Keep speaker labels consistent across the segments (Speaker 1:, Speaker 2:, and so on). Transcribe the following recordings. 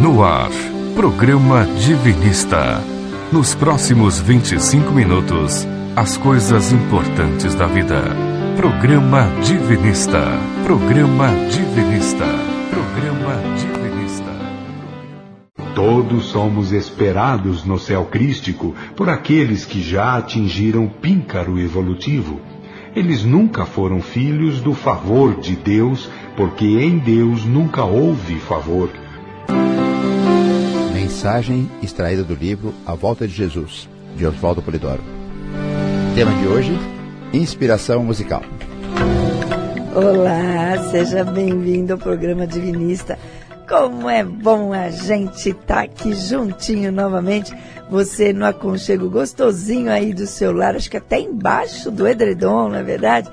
Speaker 1: No ar, programa Divinista. Nos próximos 25 minutos, as coisas importantes da vida. Programa Divinista. Programa Divinista. Programa Divinista.
Speaker 2: Todos somos esperados no céu crístico por aqueles que já atingiram o píncaro evolutivo. Eles nunca foram filhos do favor de Deus, porque em Deus nunca houve favor.
Speaker 3: Mensagem extraída do livro A Volta de Jesus, de Oswaldo Polidoro. Tema de hoje: Inspiração musical.
Speaker 4: Olá, seja bem-vindo ao programa Divinista. Como é bom a gente estar tá aqui juntinho novamente. Você no aconchego gostosinho aí do seu lar, acho que até embaixo do edredom, não é verdade?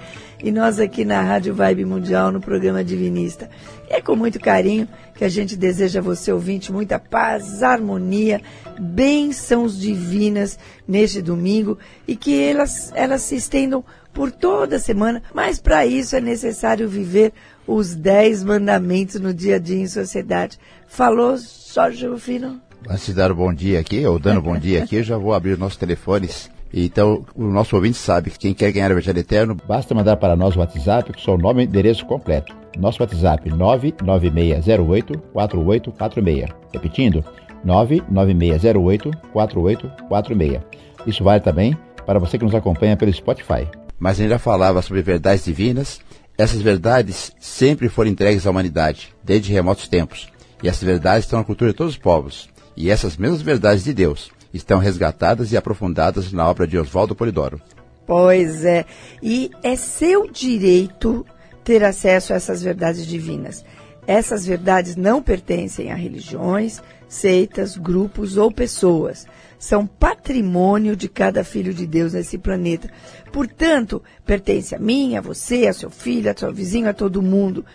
Speaker 4: E nós aqui na Rádio Vibe Mundial, no programa Divinista. É com muito carinho que a gente deseja a você, ouvinte, muita paz, harmonia, bênçãos divinas neste domingo e que elas, elas se estendam por toda a semana. Mas para isso é necessário viver os dez mandamentos no dia a dia em sociedade. Falou Jorge Rufino?
Speaker 3: Antes de dar o bom dia aqui, ou dando bom dia aqui, eu já vou abrir os nossos telefones. Então, o nosso ouvinte sabe que quem quer ganhar o Evangelho Eterno, basta mandar para nós o WhatsApp com seu nome e endereço completo. Nosso WhatsApp 996084846. Repetindo, 996084846. Isso vale também para você que nos acompanha pelo Spotify. Mas a gente já falava sobre verdades divinas. Essas verdades sempre foram entregues à humanidade, desde remotos tempos. E essas verdades estão na cultura de todos os povos. E essas mesmas verdades de Deus estão resgatadas e aprofundadas na obra de Oswaldo Polidoro.
Speaker 4: Pois é. E é seu direito ter acesso a essas verdades divinas. Essas verdades não pertencem a religiões, seitas, grupos ou pessoas. São patrimônio de cada filho de Deus nesse planeta. Portanto, pertence a mim, a você, a seu filho, a seu vizinho, a todo mundo.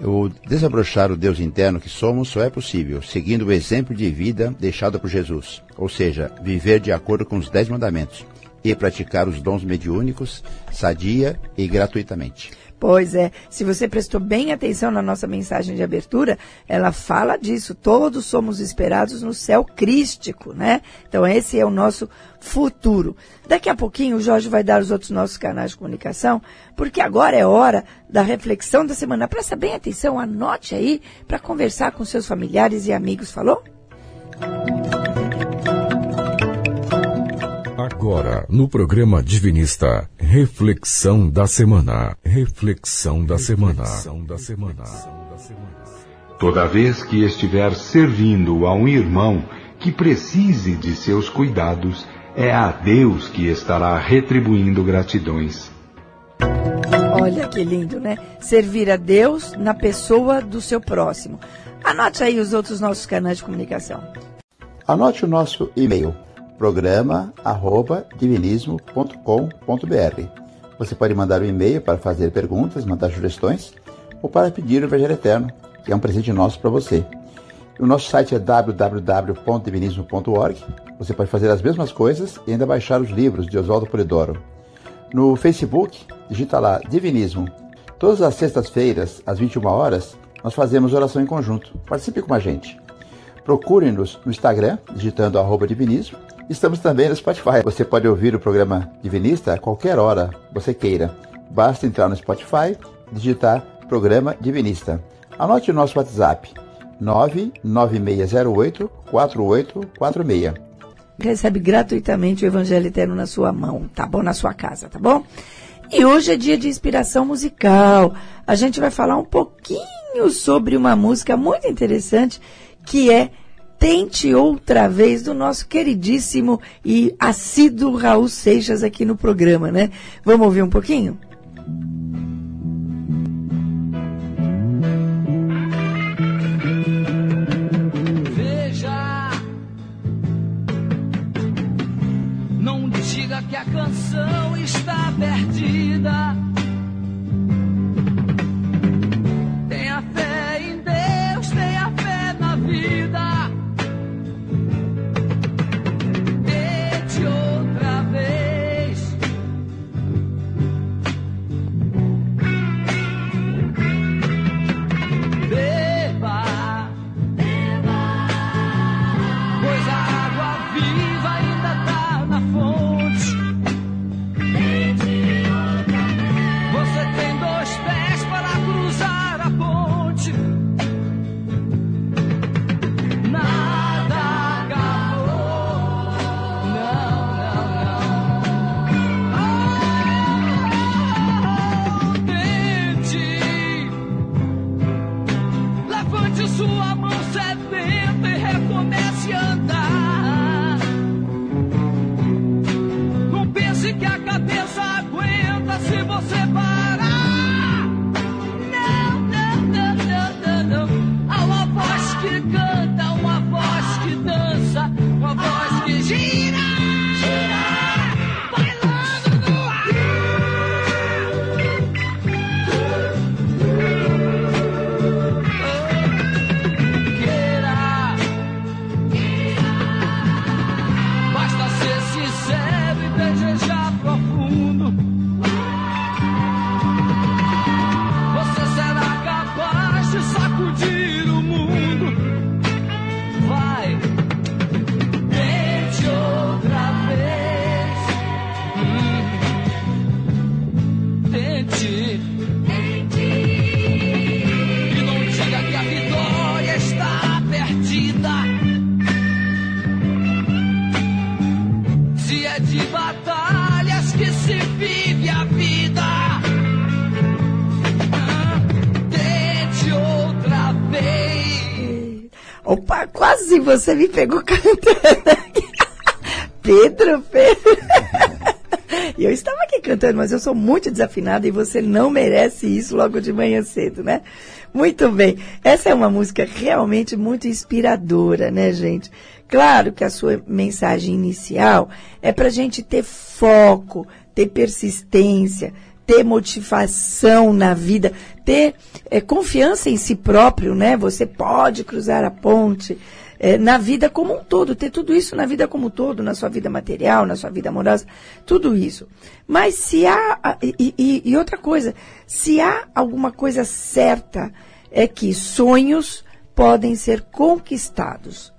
Speaker 3: O desabrochar o Deus interno que somos só é possível seguindo o exemplo de vida deixado por Jesus, ou seja, viver de acordo com os Dez Mandamentos e praticar os dons mediúnicos, sadia e gratuitamente.
Speaker 4: Pois é, se você prestou bem atenção na nossa mensagem de abertura, ela fala disso. Todos somos esperados no céu crístico, né? Então esse é o nosso futuro. Daqui a pouquinho o Jorge vai dar os outros nossos canais de comunicação, porque agora é hora da reflexão da semana. Presta bem atenção, anote aí para conversar com seus familiares e amigos. Falou?
Speaker 1: Agora, no programa Divinista, reflexão da semana. Reflexão da semana.
Speaker 2: Toda vez que estiver servindo a um irmão que precise de seus cuidados, é a Deus que estará retribuindo gratidões.
Speaker 4: Olha que lindo, né? Servir a Deus na pessoa do seu próximo. Anote aí os outros nossos canais de comunicação.
Speaker 3: Anote o nosso e-mail programa@divinismo.com.br. Você pode mandar um e-mail para fazer perguntas, mandar sugestões ou para pedir o Evangelho Eterno, que é um presente nosso para você. O nosso site é www.divinismo.org. Você pode fazer as mesmas coisas e ainda baixar os livros de Oswaldo Polidoro. No Facebook, digita lá Divinismo. Todas as sextas-feiras, às 21 horas, nós fazemos oração em conjunto. Participe com a gente. Procure-nos no Instagram, digitando arroba divinismo Estamos também no Spotify. Você pode ouvir o programa Divinista a qualquer hora você queira. Basta entrar no Spotify, digitar Programa Divinista. Anote o nosso WhatsApp 99608 4846.
Speaker 4: Recebe gratuitamente o Evangelho Eterno na sua mão, tá bom? Na sua casa, tá bom? E hoje é dia de inspiração musical. A gente vai falar um pouquinho sobre uma música muito interessante que é Tente Outra Vez, do nosso queridíssimo e assíduo Raul Seixas aqui no programa, né? Vamos ouvir um pouquinho?
Speaker 5: Veja, não diga que a canção está perdida. sua mão sedenta. Você
Speaker 4: me pegou cantando. Pedro, Pedro. E eu estava aqui cantando, mas eu sou muito desafinada e você não merece isso logo de manhã cedo, né? Muito bem. Essa é uma música realmente muito inspiradora, né, gente? Claro que a sua mensagem inicial é para gente ter foco, ter persistência, ter motivação na vida, ter eh, confiança em si próprio, né? Você pode cruzar a ponte eh, na vida como um todo, ter tudo isso na vida como um todo, na sua vida material, na sua vida amorosa, tudo isso. Mas se há, e, e- e outra coisa, se há alguma coisa certa, é que sonhos podem ser conquistados.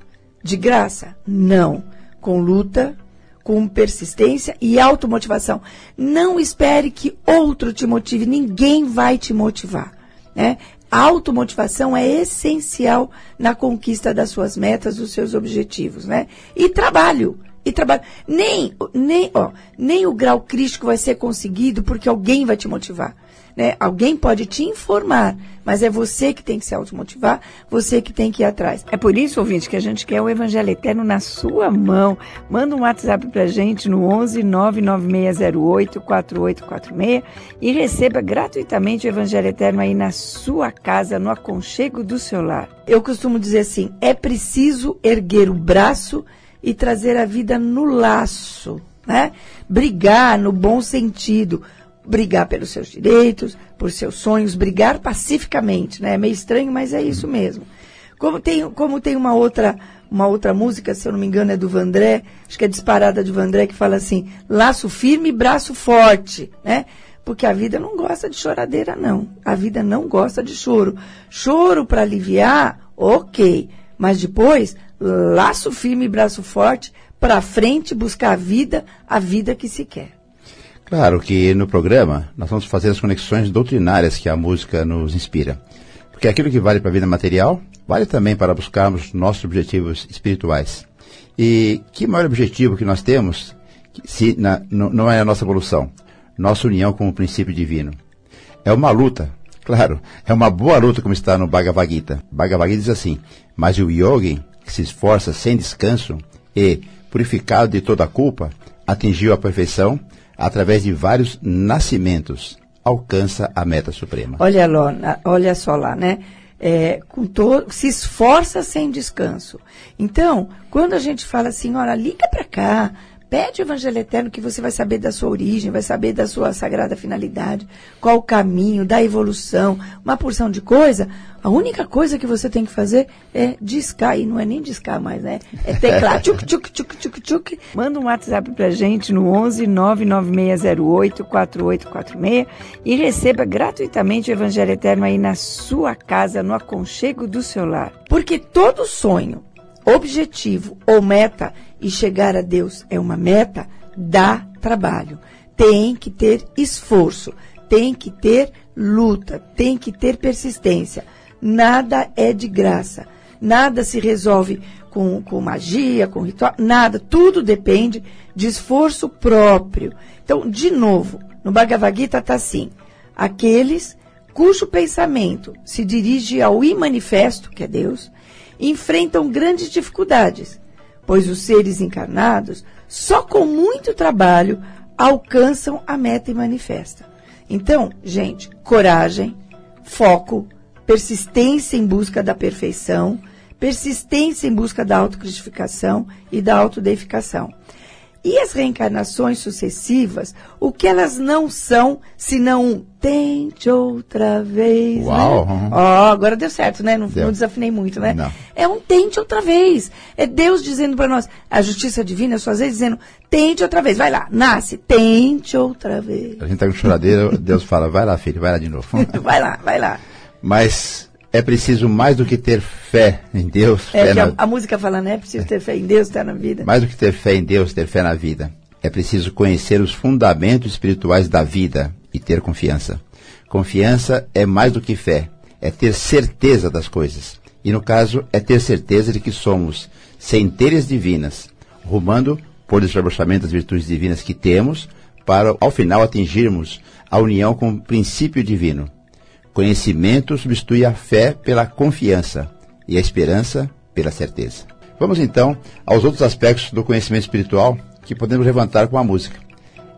Speaker 4: De graça? Não. Com luta, com persistência e automotivação. Não espere que outro te motive, ninguém vai te motivar. Né? A automotivação é essencial na conquista das suas metas, dos seus objetivos. Né? E trabalho. E trabalho. Nem, nem, ó, nem o grau crítico vai ser conseguido porque alguém vai te motivar. Né? Alguém pode te informar, mas é você que tem que se automotivar, você que tem que ir atrás. É por isso, ouvinte, que a gente quer o Evangelho Eterno na sua mão. Manda um WhatsApp pra gente no 11 99608 4846 e receba gratuitamente o Evangelho Eterno aí na sua casa, no aconchego do seu lar. Eu costumo dizer assim: é preciso erguer o braço e trazer a vida no laço, né? Brigar no bom sentido brigar pelos seus direitos, por seus sonhos, brigar pacificamente, né? É meio estranho, mas é isso mesmo. Como tem, como tem uma outra, uma outra música, se eu não me engano, é do Vandré, acho que é disparada de Vandré, que fala assim, laço firme braço forte, né? Porque a vida não gosta de choradeira, não. A vida não gosta de choro. Choro para aliviar, ok. Mas depois, laço firme braço forte, para frente buscar a vida, a vida que se quer.
Speaker 3: Claro que no programa nós vamos fazer as conexões doutrinárias que a música nos inspira. Porque aquilo que vale para a vida material, vale também para buscarmos nossos objetivos espirituais. E que maior objetivo que nós temos se na, não, é a nossa evolução, nossa união com o princípio divino. É uma luta, claro, é uma boa luta como está no Bhagavad Gita. Bhagavad Gita diz assim, mas o yogi que se esforça sem descanso e, purificado de toda a culpa, atingiu a perfeição através de vários nascimentos, alcança a meta suprema.
Speaker 4: Olha, lá, olha só lá, né? É, com se esforça sem descanso. Então, quando a gente fala assim, olha, liga para cá, pede o Evangelho Eterno que você vai saber da sua origem, vai saber da sua sagrada finalidade, qual o caminho, da evolução, uma porção de coisa. A única coisa que você tem que fazer é discar, e não é nem discar mais, né? É teclar, tchuc, tchuc, tchuc, tchuc, tchuc. Manda um WhatsApp pra gente no 11 99608 4846 e receba gratuitamente o Evangelho Eterno aí na sua casa, no aconchego do seu lar. Porque todo sonho, objetivo ou meta e chegar a Deus é uma meta, dá trabalho. Tem que ter esforço, tem que ter luta, tem que ter persistência. Nada é de graça. Nada se resolve com, com magia, com ritual, nada. Tudo depende de esforço próprio. Então, de novo, no Bhagavad Gita está assim: aqueles cujo pensamento se dirige ao imanifesto, que é Deus, enfrentam grandes dificuldades, pois os seres encarnados, só com muito trabalho, alcançam a meta manifesta. Então, gente, coragem, foco, persistência em busca da perfeição, persistência em busca da autocritificação e da autodeificação. E as reencarnações sucessivas, o que elas não são, senão um tente outra vez.
Speaker 3: Uau!
Speaker 4: Né? Ó, agora deu certo, né? Não, não desafinei muito, né?
Speaker 3: Não.
Speaker 4: É um tente outra vez. É Deus dizendo para nós, a justiça divina, às vezes dizendo, tente outra vez, vai lá, nasce, tente outra vez.
Speaker 3: A gente tá com choradeira, Deus fala, vai lá, filho, vai lá de novo.
Speaker 4: vai lá, vai lá.
Speaker 3: Mas é preciso mais do que ter fé em Deus,
Speaker 4: É
Speaker 3: fé
Speaker 4: que a,
Speaker 3: na-
Speaker 4: a música fala, né? Preciso ter fé em Deus, estar na vida.
Speaker 3: mais do que ter fé em Deus, ter fé na vida. É preciso conhecer os fundamentos espirituais da vida e ter confiança. Confiança é mais do que fé, é ter certeza das coisas. E no caso, é ter certeza de que somos centelhas divinas, rumando por desabrochamento das virtudes divinas que temos, para ao final atingirmos a união com o princípio divino. Conhecimento substitui a fé pela confiança e a esperança pela certeza. Vamos então aos outros aspectos do conhecimento espiritual que podemos levantar com a música.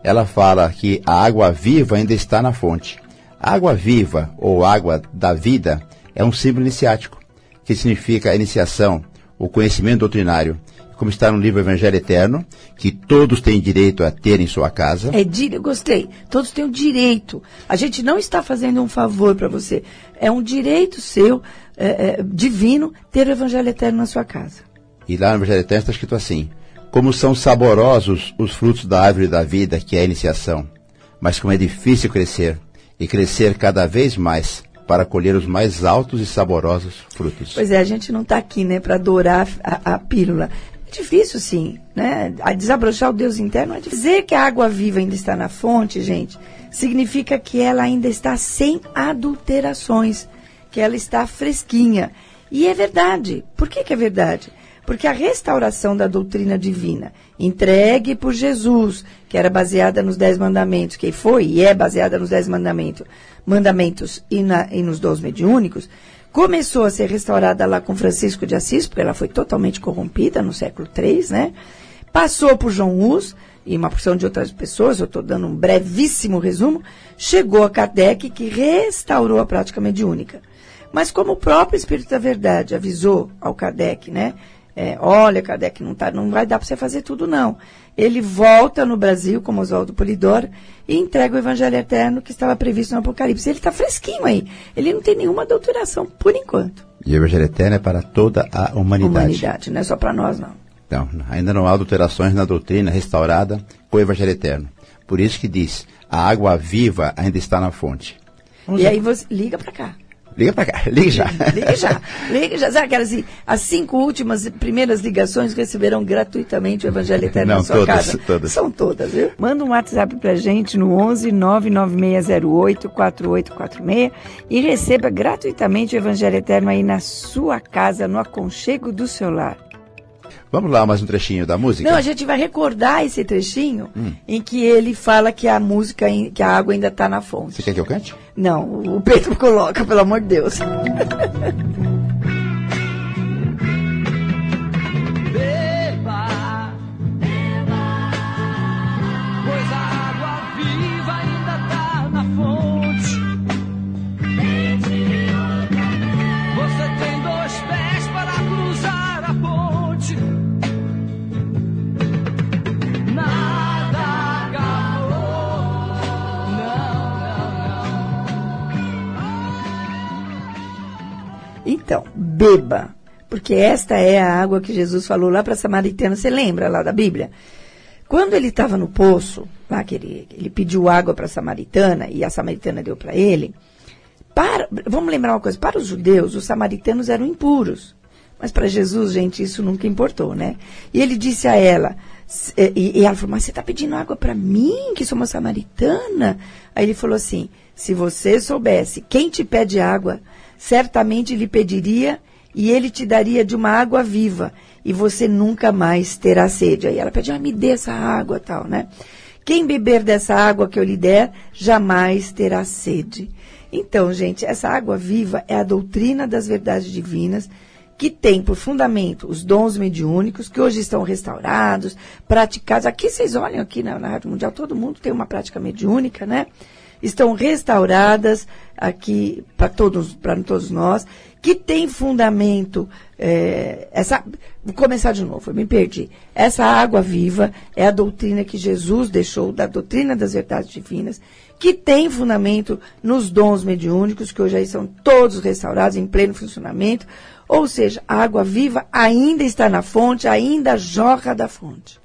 Speaker 3: Ela fala que a água viva ainda está na fonte. A água viva, ou água da vida, é um símbolo iniciático, que significa a iniciação, o conhecimento doutrinário, como está no livro Evangelho Eterno, que todos têm direito a ter em sua casa.
Speaker 4: É dire... Gostei. Todos têm o direito. A gente não está fazendo um favor para você. É um direito seu, é, é, divino, ter o Evangelho Eterno na sua casa.
Speaker 3: E lá no Evangelho Eterno está escrito assim: Como são saborosos os frutos da árvore da vida, que é a iniciação, mas como é difícil crescer, e crescer cada vez mais, para colher os mais altos e saborosos frutos.
Speaker 4: Pois é, a gente não está aqui, né, para adorar a, a pílula. Difícil, sim, né? A desabrochar o Deus interno é difícil. Dizer que a água viva ainda está na fonte, gente, significa que ela ainda está sem adulterações, que ela está fresquinha. E é verdade. Por que, que é verdade? Porque a restauração da doutrina divina, entregue por Jesus, que era baseada nos Dez Mandamentos, que foi e é baseada nos Dez Mandamentos, mandamentos e, na, e nos Dons Mediúnicos, começou a ser restaurada lá com Francisco de Assis, porque ela foi totalmente corrompida no século III, né? Passou por João Hus e uma porção de outras pessoas, eu estou dando um brevíssimo resumo, chegou a Kardec, que restaurou a prática mediúnica. Mas como o próprio Espírito da Verdade avisou ao Kardec, né? É, olha, Kardec, não, tá, não vai dar para você fazer tudo, não. Ele volta no Brasil, como Oswaldo Polidoro, e entrega o Evangelho Eterno que estava previsto no Apocalipse. Ele está fresquinho aí. Ele não tem nenhuma doutoração, por enquanto.
Speaker 3: E o Evangelho Eterno é para toda a humanidade.
Speaker 4: Humanidade, não é só para nós, não.
Speaker 3: Então, ainda não há alterações na doutrina restaurada com o Evangelho Eterno. Por isso que diz, a água viva ainda está na fonte.
Speaker 4: E aí você liga para cá.
Speaker 3: Liga pra cá, liga já.
Speaker 4: Liga já. Liga já. Sabe aquelas assim, as cinco últimas primeiras ligações receberão gratuitamente o Evangelho Eterno
Speaker 3: Não,
Speaker 4: na sua
Speaker 3: todas,
Speaker 4: casa?
Speaker 3: todas.
Speaker 4: São todas, viu? Manda um WhatsApp pra gente no 11 99608 4846 e receba gratuitamente o Evangelho Eterno aí na sua casa, no aconchego do seu lar.
Speaker 3: Vamos lá, mais um trechinho da música?
Speaker 4: Não, a gente vai recordar esse trechinho em que ele fala que a música, que a água ainda está na fonte.
Speaker 3: Você quer que eu cante?
Speaker 4: Não, o Pedro coloca, pelo amor de Deus.
Speaker 5: beba,
Speaker 4: porque esta é a água que Jesus falou lá para a Samaritana. Você lembra lá da Bíblia? Quando ele estava no poço, lá que ele, ele pediu água para a Samaritana e a Samaritana deu para ele. Para, vamos lembrar uma coisa: para os judeus, os samaritanos eram impuros. Mas para Jesus, gente, isso nunca importou, né? E ele disse a ela, e, e ela falou, mas você está pedindo água para mim, que sou uma samaritana? Aí ele falou assim, se você soubesse quem te pede água, certamente lhe pediria e ele te daria de uma água viva e você nunca mais terá sede. Aí ela pediu, ah, me dê essa água tal, né? Quem beber dessa água que eu lhe der, jamais terá sede. Então, gente, essa água viva é a doutrina das verdades divinas que tem por fundamento os dons mediúnicos, que hoje estão restaurados, praticados. Aqui vocês olham aqui na, na Rádio Mundial, todo mundo tem uma prática mediúnica, né? Estão restauradas aqui para todos, para todos nós. Que tem fundamento. é, essa, vou começar de novo, eu me perdi. Essa água viva é a doutrina que Jesus deixou, da doutrina das verdades divinas, que tem fundamento nos dons mediúnicos, que hoje aí são todos restaurados em pleno funcionamento. Ou seja, a água viva ainda está na fonte, ainda jorra da fonte.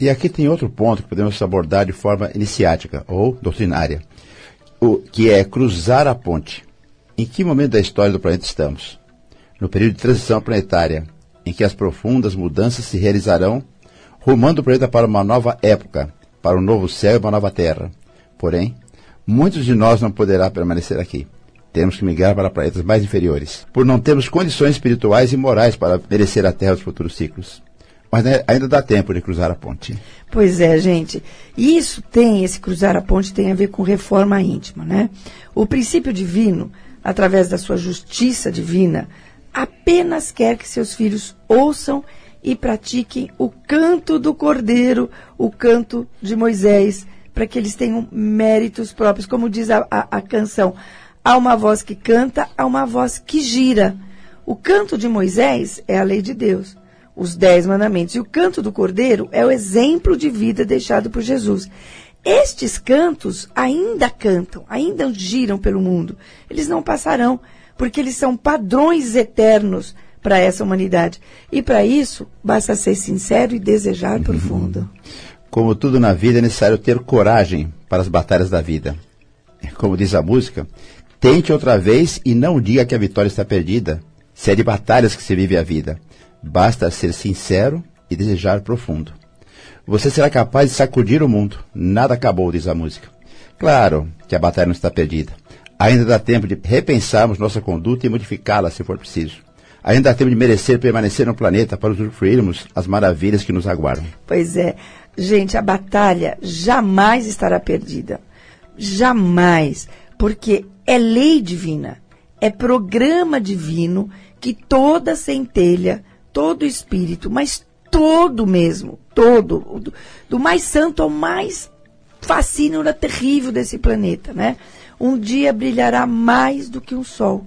Speaker 3: E aqui tem outro ponto que podemos abordar de forma iniciática ou doutrinária, o, que é cruzar a ponte. Em que momento da história do planeta estamos? No período de transição planetária, em que as profundas mudanças se realizarão, rumando o planeta para uma nova época, para um novo céu e uma nova terra. Porém, muitos de nós não poderá permanecer aqui. Temos que migrar para planetas mais inferiores, por não termos condições espirituais e morais para merecer a Terra dos futuros ciclos. Mas né, ainda dá tempo de cruzar a ponte.
Speaker 4: Pois é, gente. Isso tem, esse cruzar a ponte tem a ver com reforma íntima, né? O princípio divino, através da sua justiça divina, apenas quer que seus filhos ouçam e pratiquem o canto do cordeiro, o canto de Moisés, para que eles tenham méritos próprios. Como diz a, a, a canção, há uma voz que canta, há uma voz que gira. O canto de Moisés é a lei de Deus os dez mandamentos. E o canto do cordeiro é o exemplo de vida deixado por Jesus. Estes cantos ainda cantam, ainda giram pelo mundo. Eles não passarão, porque eles são padrões eternos para essa humanidade. E para isso, basta ser sincero e desejar profundo.
Speaker 3: Como tudo na vida, é necessário ter coragem para as batalhas da vida. Como diz a música, tente outra vez e não diga que a vitória está perdida. Se é de batalhas que se vive a vida. Basta ser sincero e desejar profundo. Você será capaz de sacudir o mundo. Nada acabou, diz a música. Claro que a batalha não está perdida. Ainda dá tempo de repensarmos nossa conduta e modificá-la se for preciso. Ainda dá tempo de merecer permanecer no planeta para usufruirmos as maravilhas que nos aguardam.
Speaker 4: Pois é. Gente, a batalha jamais estará perdida. Jamais. Porque é lei divina. É programa divino que toda centelha todo espírito, mas todo mesmo, todo, do, do mais santo ao mais fascínio terrível desse planeta, né? Um dia brilhará mais do que um sol.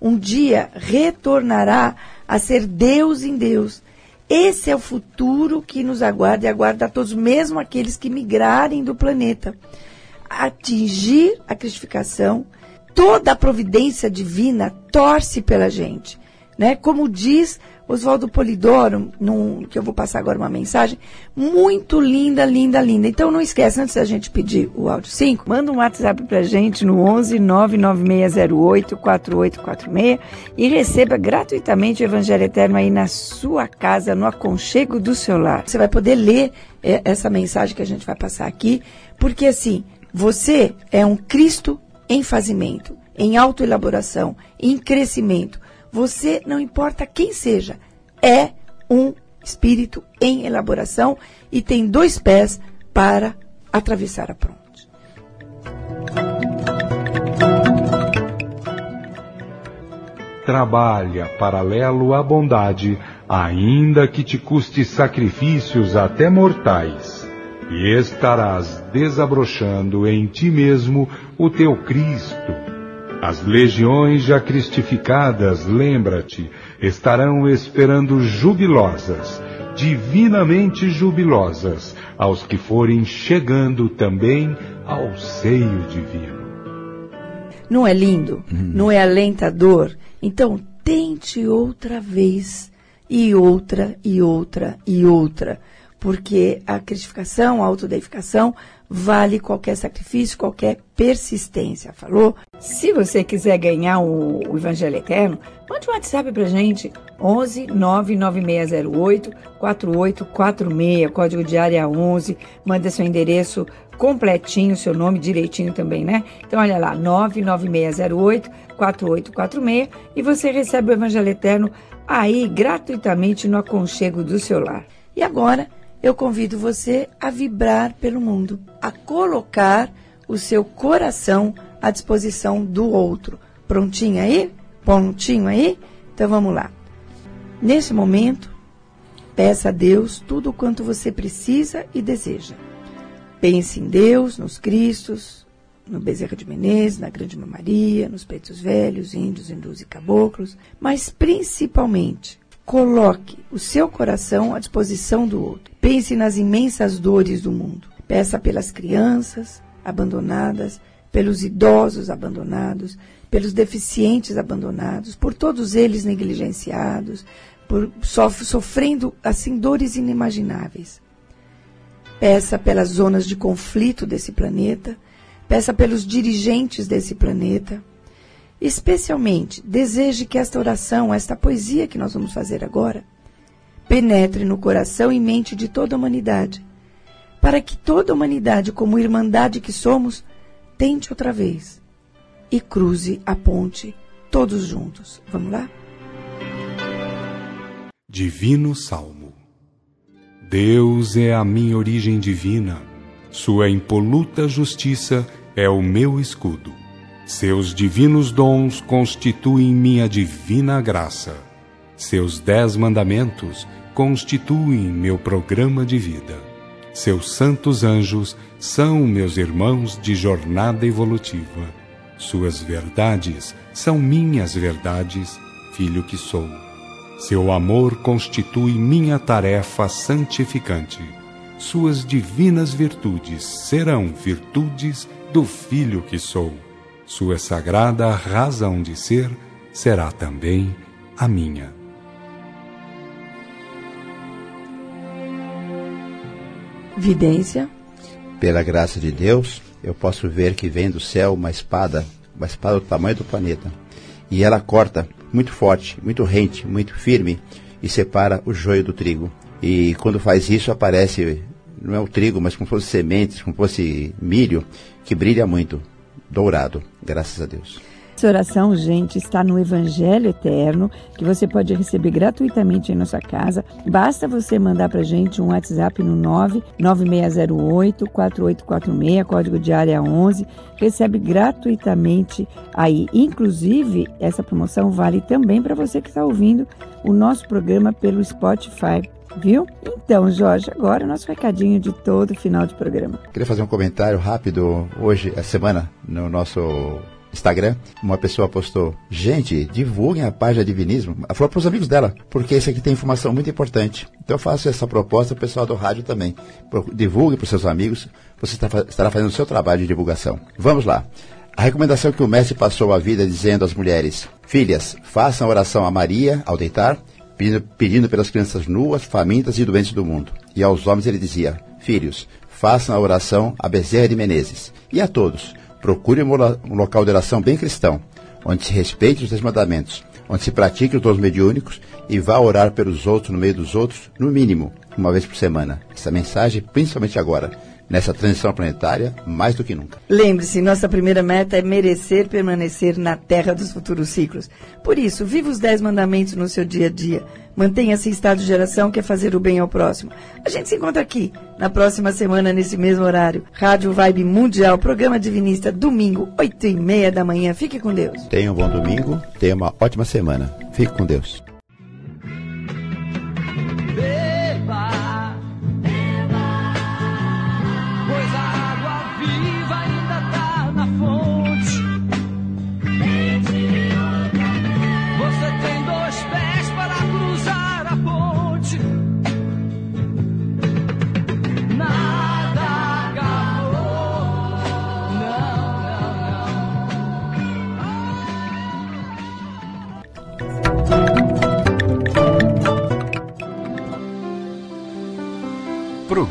Speaker 4: Um dia retornará a ser Deus em Deus. Esse é o futuro que nos aguarda e aguarda a todos, mesmo aqueles que migrarem do planeta. Atingir a cristificação, toda a providência divina torce pela gente. Né? Como diz Oswaldo Polidoro, num, que eu vou passar agora uma mensagem, muito linda, linda, linda. Então não esquece, antes da gente pedir o áudio 5, manda um WhatsApp pra gente no 11 99608 4846 e receba gratuitamente o Evangelho Eterno aí na sua casa, no aconchego do seu lar. Você vai poder ler é, essa mensagem que a gente vai passar aqui, porque assim, você é um Cristo em fazimento, em autoelaboração, em crescimento. Você, não importa quem seja, é um espírito em elaboração e tem dois pés para atravessar a ponte.
Speaker 2: Trabalha paralelo à bondade, ainda que te custe sacrifícios até mortais, e estarás desabrochando em ti mesmo o teu Cristo. As legiões já cristificadas, lembra-te, estarão esperando jubilosas, divinamente jubilosas, aos que forem chegando também ao seio divino.
Speaker 4: Não é lindo? Não é alentador? Então, tente outra vez, e outra, e outra, e outra. Porque a cristificação, a autodeificação, vale qualquer sacrifício, qualquer persistência. Falou? Se você quiser ganhar o, o Evangelho Eterno, mande um WhatsApp pra gente. 11 99608 4846, código de área 11. Manda seu endereço completinho, seu nome direitinho também, né? Então, olha lá, 99608 4846 e você recebe o Evangelho Eterno aí gratuitamente no aconchego do seu lar. E agora, eu convido você a vibrar pelo mundo, a colocar o seu coração à disposição do outro. Prontinho aí? Prontinho aí? Então vamos lá. Nesse momento, peça a Deus tudo quanto você precisa e deseja. Pense em Deus, nos Cristos, no Bezerra de Menezes, na Grande Maria, nos Peitos Velhos, Índios, Hindus e Caboclos, mas principalmente coloque o seu coração à disposição do outro. Pense nas imensas dores do mundo. Peça pelas crianças abandonadas, pelos idosos abandonados, pelos deficientes abandonados, por todos eles negligenciados, por sof sofrendo assim dores inimagináveis. Peça pelas zonas de conflito desse planeta, peça pelos dirigentes desse planeta. Especialmente, deseje que esta oração, esta poesia que nós vamos fazer agora, penetre no coração e mente de toda a humanidade, para que toda a humanidade, como irmandade que somos, tente outra vez e cruze a ponte todos juntos. Vamos lá?
Speaker 2: Divino Salmo Deus é a minha origem divina, Sua impoluta justiça é o meu escudo. Seus divinos dons constituem minha divina graça. Seus dez mandamentos constituem meu programa de vida. Seus santos anjos são meus irmãos de jornada evolutiva. Suas verdades são minhas verdades, filho que sou. Seu amor constitui minha tarefa santificante. Suas divinas virtudes serão virtudes do filho que sou. Sua sagrada razão de ser será também a minha.
Speaker 4: Vidência.
Speaker 3: Pela graça de Deus, eu posso ver que vem do céu uma espada, uma espada do tamanho do planeta. E ela corta muito forte, muito rente, muito firme e separa o joio do trigo. E quando faz isso aparece, não é o trigo, mas como fosse sementes, como fosse milho, que brilha muito, dourado, graças a Deus.
Speaker 4: Essa oração, gente, está no Evangelho Eterno, que você pode receber gratuitamente em nossa casa. Basta você mandar para gente um WhatsApp no 99608-4846, código de área 11. Recebe gratuitamente aí. Inclusive, essa promoção vale também para você que está ouvindo o nosso programa pelo Spotify viu? Então, Jorge, agora nosso recadinho de todo final de programa.
Speaker 3: Queria fazer um comentário rápido hoje, essa semana, no nosso Instagram, uma pessoa postou: Gente, divulguem a página Divinismo. Ela falou para os amigos dela, porque esse aqui tem informação muito importante. Então eu faço essa proposta ao pessoal do rádio também. Divulgue para os seus amigos, você estará fazendo o seu trabalho de divulgação. Vamos lá. A recomendação que o mestre passou à vida dizendo às mulheres: Filhas, façam oração a Maria ao deitar, pedindo, pelas crianças nuas, famintas e doentes do mundo. E aos homens ele dizia: Filhos, façam a oração a Bezerra de Menezes. E a todos, Procure um local de oração bem cristão, onde se respeite os dez mandamentos, onde se pratique os dons mediúnicos e vá orar pelos outros no meio dos outros, no mínimo, uma vez por semana. Essa mensagem, principalmente agora, nessa transição planetária, mais do que nunca.
Speaker 4: Lembre-se, nossa primeira meta é merecer permanecer na terra dos futuros ciclos. Por isso, viva os dez mandamentos no seu dia a dia. Mantenha-se em estado de geração, que é fazer o bem ao próximo. A gente se encontra aqui, na próxima semana, nesse mesmo horário. Rádio Vibe Mundial, programa Divinista, domingo, oito e meia da manhã. Fique com Deus.
Speaker 3: Tenha um bom domingo, tenha uma ótima semana. Fique com Deus.